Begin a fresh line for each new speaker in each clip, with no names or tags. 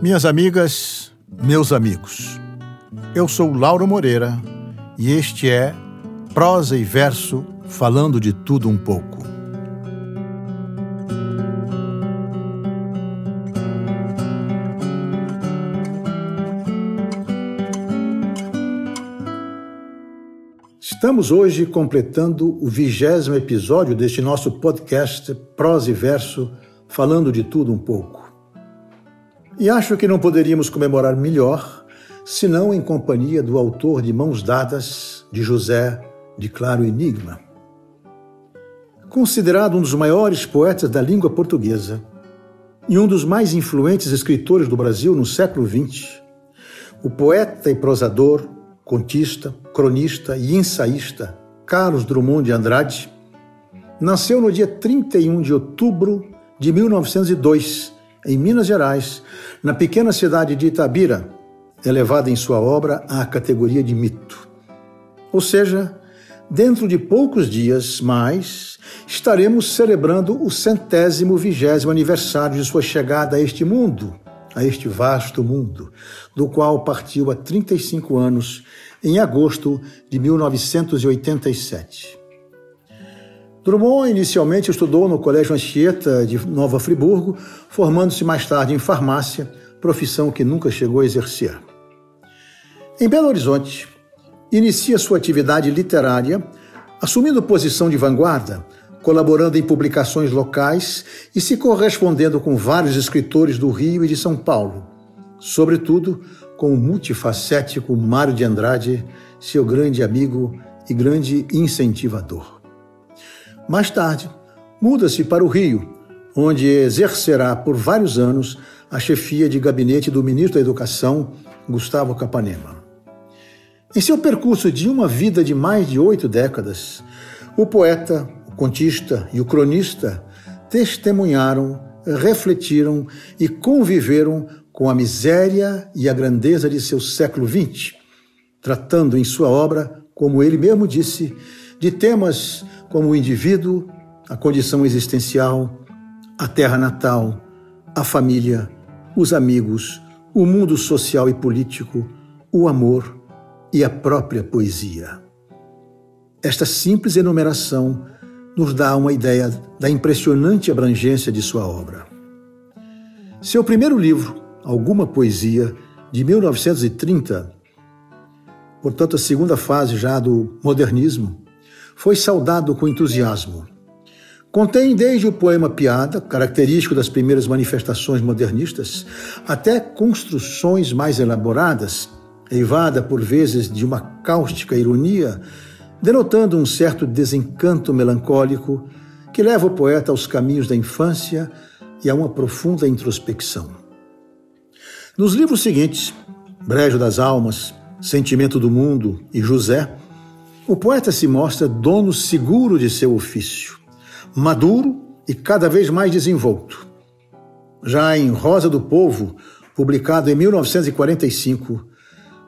Minhas amigas, meus amigos, eu sou Lauro Moreira e este é Prosa e Verso falando de tudo um pouco. Estamos hoje completando o vigésimo episódio deste nosso podcast Prosa e Verso falando de tudo um pouco. E acho que não poderíamos comemorar melhor senão em companhia do autor de Mãos Dadas, de José de Claro Enigma. Considerado um dos maiores poetas da língua portuguesa e um dos mais influentes escritores do Brasil no século XX, o poeta e prosador, contista, cronista e ensaísta Carlos Drummond de Andrade nasceu no dia 31 de outubro de 1902 em Minas Gerais, na pequena cidade de Itabira, elevada em sua obra à categoria de mito. Ou seja, dentro de poucos dias mais, estaremos celebrando o centésimo vigésimo aniversário de sua chegada a este mundo, a este vasto mundo, do qual partiu há 35 anos, em agosto de 1987. Drummond inicialmente estudou no Colégio Anchieta de Nova Friburgo, formando-se mais tarde em farmácia, profissão que nunca chegou a exercer. Em Belo Horizonte, inicia sua atividade literária, assumindo posição de vanguarda, colaborando em publicações locais e se correspondendo com vários escritores do Rio e de São Paulo, sobretudo com o multifacético Mário de Andrade, seu grande amigo e grande incentivador. Mais tarde, muda-se para o Rio, onde exercerá por vários anos a chefia de gabinete do ministro da Educação, Gustavo Capanema. Em seu percurso de uma vida de mais de oito décadas, o poeta, contista e o cronista testemunharam, refletiram e conviveram com a miséria e a grandeza de seu século XX, tratando em sua obra, como ele mesmo disse, de temas como o indivíduo, a condição existencial, a terra natal, a família, os amigos, o mundo social e político, o amor e a própria poesia. Esta simples enumeração nos dá uma ideia da impressionante abrangência de sua obra. Seu primeiro livro, Alguma Poesia, de 1930, portanto a segunda fase já do modernismo, foi saudado com entusiasmo. Contém desde o poema piada, característico das primeiras manifestações modernistas, até construções mais elaboradas, eivada por vezes de uma cáustica ironia, denotando um certo desencanto melancólico que leva o poeta aos caminhos da infância e a uma profunda introspecção. Nos livros seguintes, Brejo das Almas, Sentimento do Mundo e José, o poeta se mostra dono seguro de seu ofício, maduro e cada vez mais desenvolto. Já em Rosa do Povo, publicado em 1945,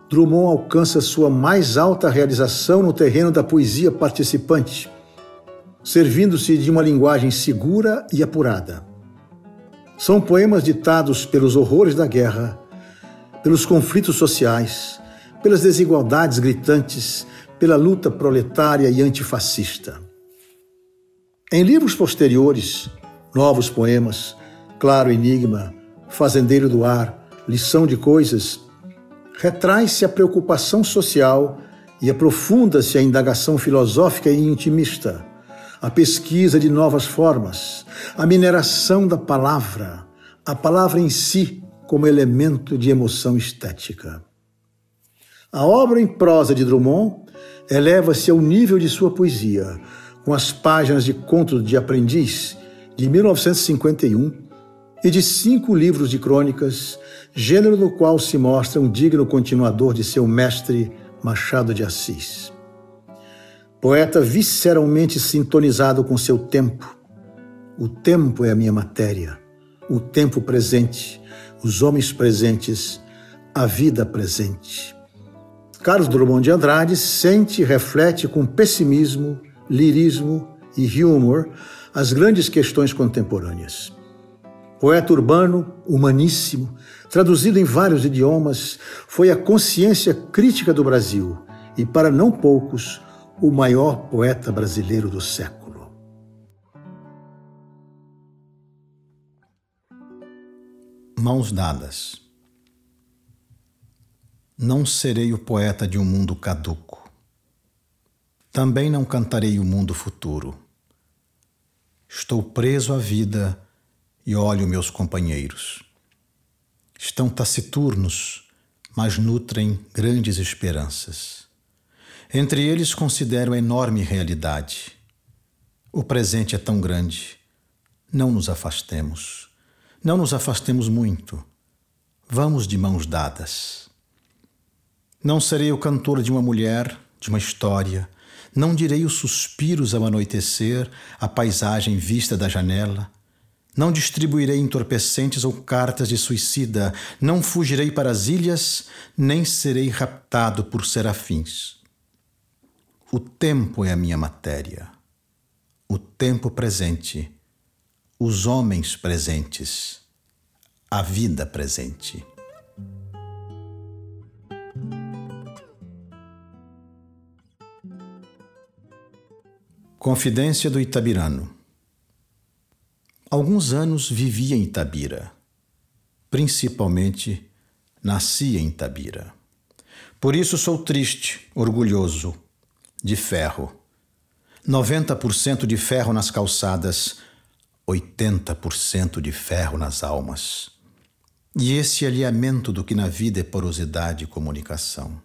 Drummond alcança sua mais alta realização no terreno da poesia participante, servindo-se de uma linguagem segura e apurada. São poemas ditados pelos horrores da guerra, pelos conflitos sociais, pelas desigualdades gritantes pela luta proletária e antifascista. Em livros posteriores, Novos Poemas, Claro Enigma, Fazendeiro do Ar, Lição de Coisas, retrai-se a preocupação social e aprofunda-se a indagação filosófica e intimista, a pesquisa de novas formas, a mineração da palavra, a palavra em si como elemento de emoção estética. A obra em prosa de Drummond eleva-se ao nível de sua poesia, com as páginas de Contos de Aprendiz, de 1951, e de cinco livros de crônicas, gênero no qual se mostra um digno continuador de seu mestre Machado de Assis. Poeta visceralmente sintonizado com seu tempo. O tempo é a minha matéria, o tempo presente, os homens presentes, a vida presente. Carlos Drummond de Andrade sente e reflete com pessimismo, lirismo e humor as grandes questões contemporâneas. Poeta urbano, humaníssimo, traduzido em vários idiomas, foi a consciência crítica do Brasil e, para não poucos, o maior poeta brasileiro do século.
Mãos dadas. Não serei o poeta de um mundo caduco. Também não cantarei o mundo futuro. Estou preso à vida e olho meus companheiros. Estão taciturnos, mas nutrem grandes esperanças. Entre eles considero a enorme realidade. O presente é tão grande. Não nos afastemos. Não nos afastemos muito. Vamos de mãos dadas. Não serei o cantor de uma mulher, de uma história. Não direi os suspiros ao anoitecer, a paisagem vista da janela. Não distribuirei entorpecentes ou cartas de suicida. Não fugirei para as ilhas, nem serei raptado por serafins. O tempo é a minha matéria, o tempo presente, os homens presentes, a vida presente. Confidência do Itabirano. Alguns anos vivi em Itabira, principalmente nasci em Itabira. Por isso sou triste, orgulhoso, de ferro. 90% de ferro nas calçadas, 80% de ferro nas almas. E esse alinhamento do que na vida é porosidade e comunicação.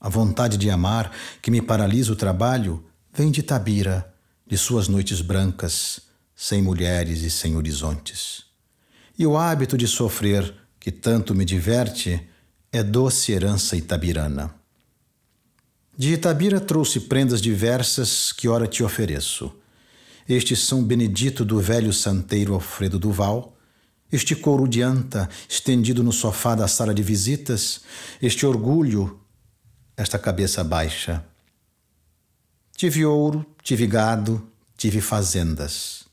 A vontade de amar, que me paralisa o trabalho, vem de Tabira, de suas noites brancas, sem mulheres e sem horizontes. E o hábito de sofrer, que tanto me diverte, é doce herança itabirana. De Itabira trouxe prendas diversas que ora te ofereço. Este São Benedito do velho santeiro Alfredo Duval, este couro de anta estendido no sofá da sala de visitas, este orgulho, esta cabeça baixa. Tive ouro, tive gado, tive fazendas.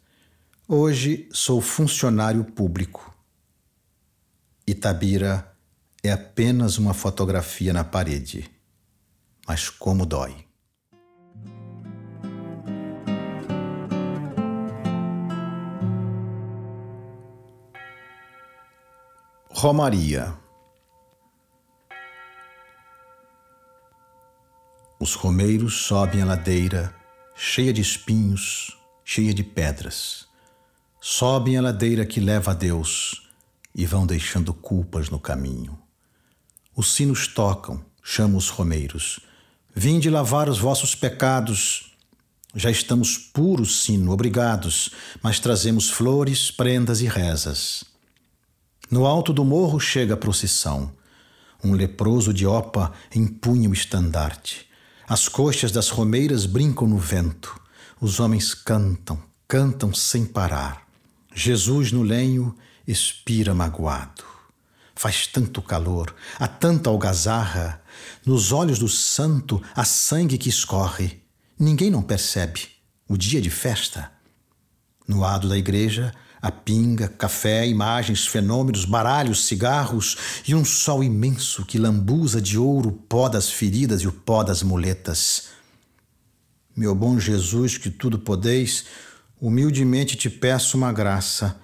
Hoje sou funcionário público. Itabira é apenas uma fotografia na parede mas como dói. Romaria. Os romeiros sobem a ladeira, cheia de espinhos, cheia de pedras. Sobem a ladeira que leva a Deus e vão deixando culpas no caminho. Os sinos tocam, chamam os romeiros Vinde lavar os vossos pecados. Já estamos puros, sino, obrigados, mas trazemos flores, prendas e rezas. No alto do morro chega a procissão. Um leproso de opa empunha o estandarte. As coxas das romeiras brincam no vento. Os homens cantam, cantam sem parar. Jesus no lenho expira magoado. Faz tanto calor, há tanta algazarra. Nos olhos do santo há sangue que escorre. Ninguém não percebe. O dia de festa. No lado da igreja, a pinga, café, imagens, fenômenos, baralhos, cigarros e um sol imenso que lambuza de ouro o pó das feridas e o pó das muletas. Meu bom Jesus, que tudo podeis, humildemente te peço uma graça.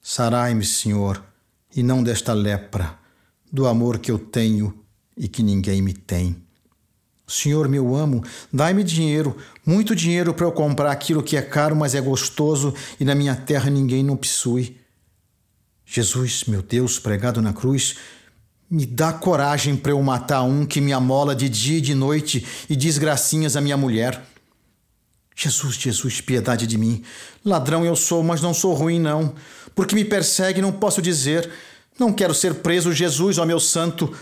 Sarai-me, Senhor, e não desta lepra, do amor que eu tenho e que ninguém me tem. Senhor, meu amo, dai-me dinheiro, muito dinheiro para eu comprar aquilo que é caro, mas é gostoso e na minha terra ninguém não possui. Jesus, meu Deus, pregado na cruz, me dá coragem para eu matar um que me amola de dia e de noite e diz gracinhas à minha mulher. Jesus, Jesus, piedade de mim. Ladrão eu sou, mas não sou ruim, não. Porque me persegue, não posso dizer. Não quero ser preso, Jesus, ó meu santo.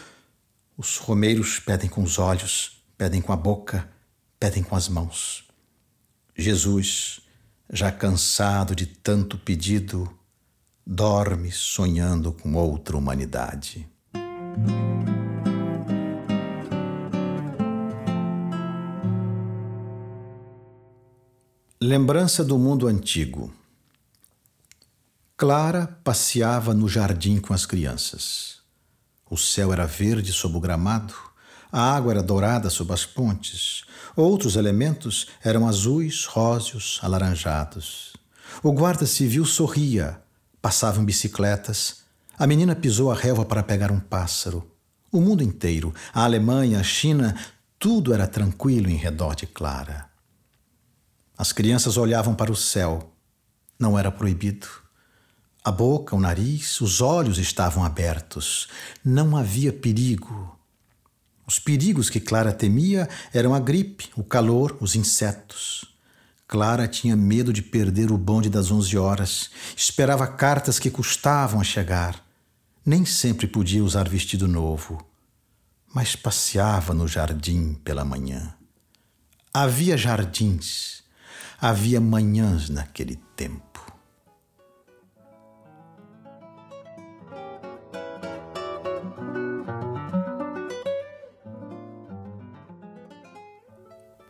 Os romeiros pedem com os olhos, pedem com a boca, pedem com as mãos. Jesus, já cansado de tanto pedido, dorme sonhando com outra humanidade. Lembrança do mundo antigo. Clara passeava no jardim com as crianças. O céu era verde sob o gramado, a água era dourada sob as pontes, outros elementos eram azuis, róseos, alaranjados. O guarda civil sorria, passavam bicicletas, a menina pisou a relva para pegar um pássaro. O mundo inteiro, a Alemanha, a China, tudo era tranquilo em redor de Clara. As crianças olhavam para o céu. Não era proibido. A boca, o nariz, os olhos estavam abertos. Não havia perigo. Os perigos que Clara temia eram a gripe, o calor, os insetos. Clara tinha medo de perder o bonde das onze horas. Esperava cartas que custavam a chegar. Nem sempre podia usar vestido novo, mas passeava no jardim pela manhã. Havia jardins Havia manhãs naquele tempo.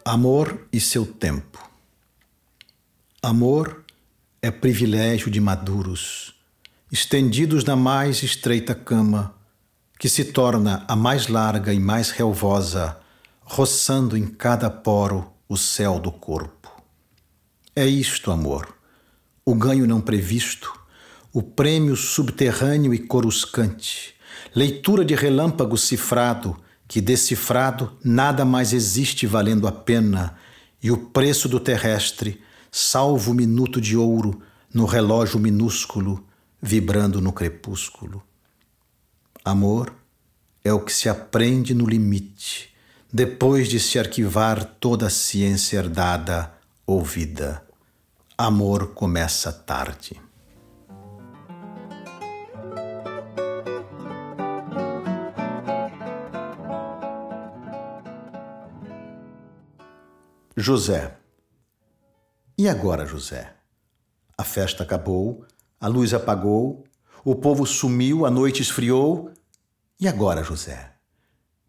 Amor e seu tempo. Amor é privilégio de maduros, estendidos na mais estreita cama, que se torna a mais larga e mais relvosa, roçando em cada poro o céu do corpo. É isto, amor, o ganho não previsto, o prêmio subterrâneo e coruscante, leitura de relâmpago cifrado, que decifrado nada mais existe valendo a pena, e o preço do terrestre, salvo o minuto de ouro no relógio minúsculo, vibrando no crepúsculo. Amor é o que se aprende no limite, depois de se arquivar toda a ciência herdada, ouvida. Amor começa tarde. José. E agora, José? A festa acabou, a luz apagou, o povo sumiu, a noite esfriou. E agora, José?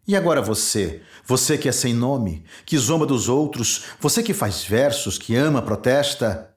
E agora você, você que é sem nome, que zomba dos outros, você que faz versos, que ama, protesta,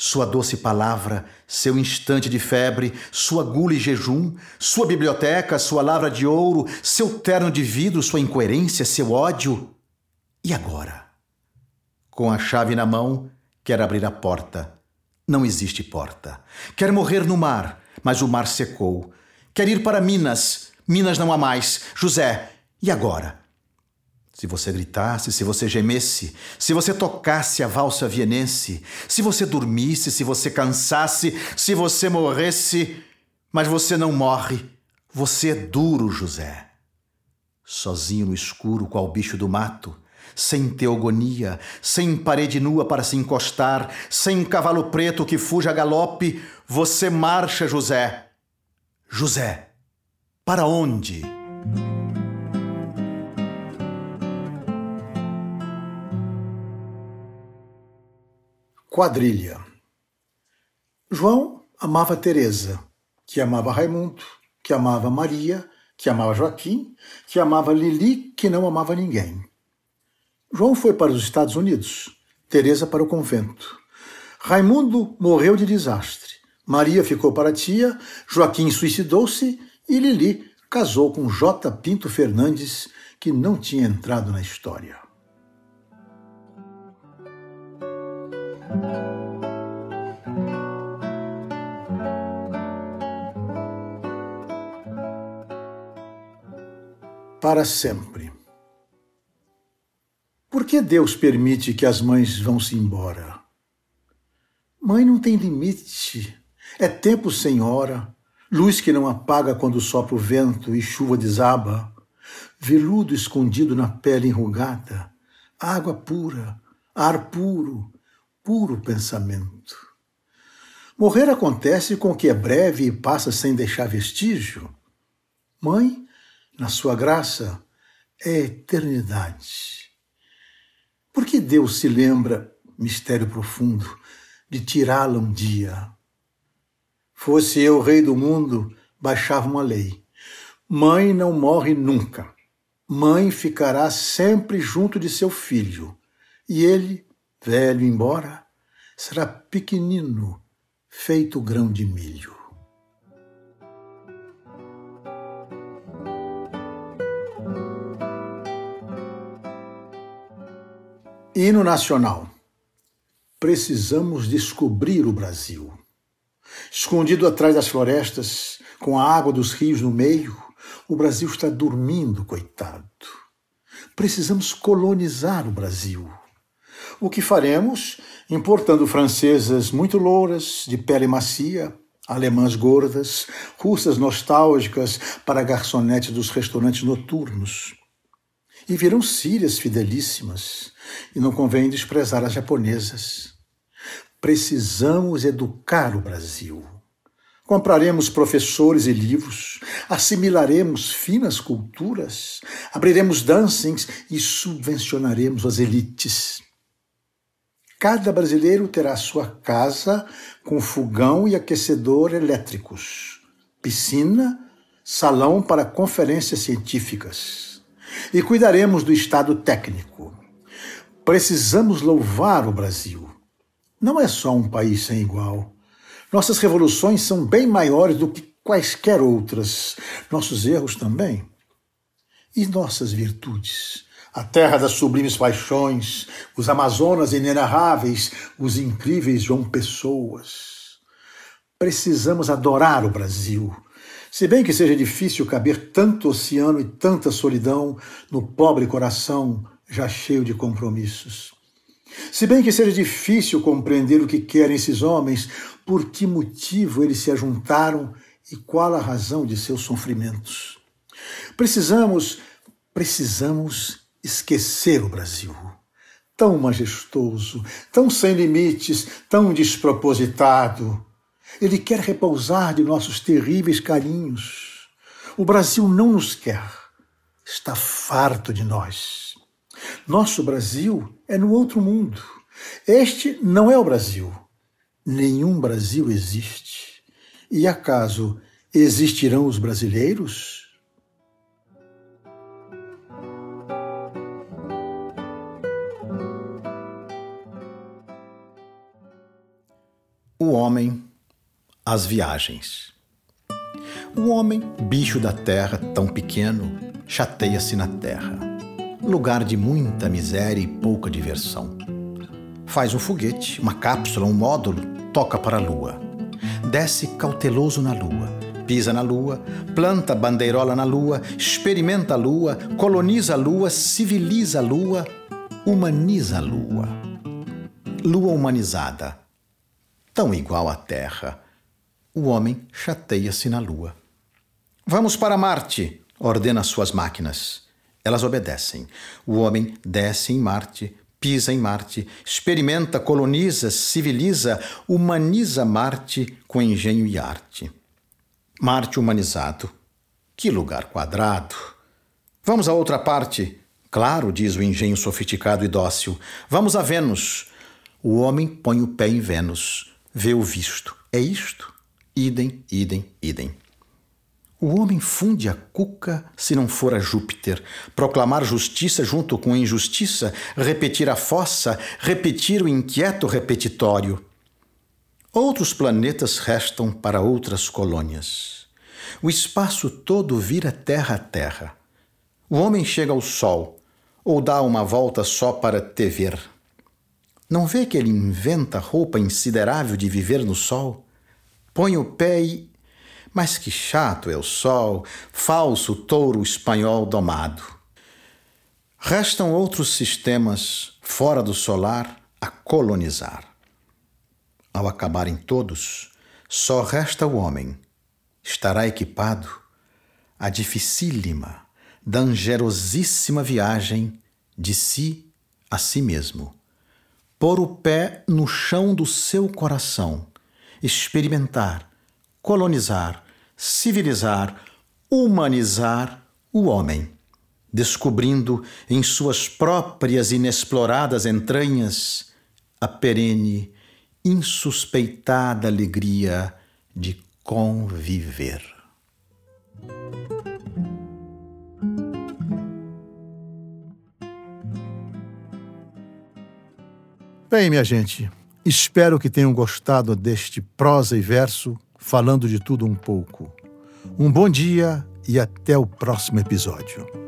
Sua doce palavra, seu instante de febre, sua gula e jejum, sua biblioteca, sua lavra de ouro, seu terno de vidro, sua incoerência, seu ódio. E agora? Com a chave na mão, quer abrir a porta. Não existe porta. Quer morrer no mar, mas o mar secou. Quer ir para Minas. Minas não há mais. José, e agora? Se você gritasse, se você gemesse, se você tocasse a valsa vienense, se você dormisse, se você cansasse, se você morresse, mas você não morre, você é duro, José. Sozinho no escuro, qual bicho do mato, sem teogonia, sem parede nua para se encostar, sem cavalo preto que fuja a galope, você marcha, José. José, para onde?
Quadrilha. João amava Teresa, que amava Raimundo, que amava Maria, que amava Joaquim, que amava Lili, que não amava ninguém. João foi para os Estados Unidos, Teresa para o convento. Raimundo morreu de desastre. Maria ficou para a tia, Joaquim suicidou-se e Lili casou com J. Pinto Fernandes, que não tinha entrado na história. Para sempre. Por que Deus permite que as mães vão-se embora? Mãe não tem limite. É tempo sem hora, luz que não apaga quando sopra o vento e chuva desaba, veludo escondido na pele enrugada, água pura, ar puro, puro pensamento. Morrer acontece com o que é breve e passa sem deixar vestígio. Mãe, na sua graça, é eternidade. Por que Deus se lembra, mistério profundo, de tirá-la um dia? Fosse eu rei do mundo, baixava uma lei. Mãe não morre nunca. Mãe ficará sempre junto de seu filho. E ele, velho embora, será pequenino, feito grão de milho. Hino Nacional. Precisamos descobrir o Brasil. Escondido atrás das florestas, com a água dos rios no meio, o Brasil está dormindo, coitado. Precisamos colonizar o Brasil. O que faremos? Importando francesas muito louras, de pele macia, alemãs gordas, russas nostálgicas para garçonetes dos restaurantes noturnos e virão sírias fidelíssimas, e não convém desprezar as japonesas. Precisamos educar o Brasil. Compraremos professores e livros, assimilaremos finas culturas, abriremos dancings e subvencionaremos as elites. Cada brasileiro terá sua casa com fogão e aquecedor elétricos, piscina, salão para conferências científicas e cuidaremos do estado técnico. Precisamos louvar o Brasil. Não é só um país sem igual. Nossas revoluções são bem maiores do que quaisquer outras. Nossos erros também. E nossas virtudes? A terra das sublimes paixões, os Amazonas inenarráveis, os incríveis João Pessoas. Precisamos adorar o Brasil se bem que seja difícil caber tanto oceano e tanta solidão no pobre coração já cheio de compromissos. Se bem que seja difícil compreender o que querem esses homens, por que motivo eles se ajuntaram e qual a razão de seus sofrimentos. Precisamos, precisamos esquecer o Brasil. Tão majestoso, tão sem limites, tão despropositado ele quer repousar de nossos terríveis carinhos. O Brasil não nos quer, está farto de nós. Nosso Brasil é no outro mundo. Este não é o Brasil. Nenhum Brasil existe. E acaso existirão os brasileiros?
O homem as viagens. O homem, bicho da terra tão pequeno, chateia-se na terra, lugar de muita miséria e pouca diversão. Faz um foguete, uma cápsula, um módulo, toca para a lua. Desce cauteloso na lua, pisa na lua, planta bandeirola na lua, experimenta a lua, coloniza a lua, civiliza a lua, humaniza a lua. Lua humanizada, tão igual à terra o homem chateia-se na lua. Vamos para Marte, ordena suas máquinas. Elas obedecem. O homem desce em Marte, pisa em Marte, experimenta, coloniza, civiliza, humaniza Marte com engenho e arte. Marte humanizado. Que lugar quadrado! Vamos a outra parte. Claro, diz o engenho sofisticado e dócil. Vamos a Vênus. O homem põe o pé em Vênus, vê o visto. É isto? Idem, idem, idem. O homem funde a cuca se não for a Júpiter, proclamar justiça junto com injustiça, repetir a fossa, repetir o inquieto repetitório. Outros planetas restam para outras colônias. O espaço todo vira terra a terra. O homem chega ao sol, ou dá uma volta só para te ver. Não vê que ele inventa roupa insiderável de viver no sol? Põe o pé e. Mas que chato é o sol, falso touro espanhol domado. Restam outros sistemas fora do solar a colonizar. Ao acabarem todos, só resta o homem. Estará equipado a dificílima, dangerosíssima viagem de si a si mesmo. Pôr o pé no chão do seu coração experimentar, colonizar, civilizar, humanizar o homem, descobrindo em suas próprias inexploradas entranhas a perene, insuspeitada alegria de conviver.
Bem, minha gente, espero que tenham gostado deste prosa e verso falando de tudo um pouco. Um bom dia e até o próximo episódio.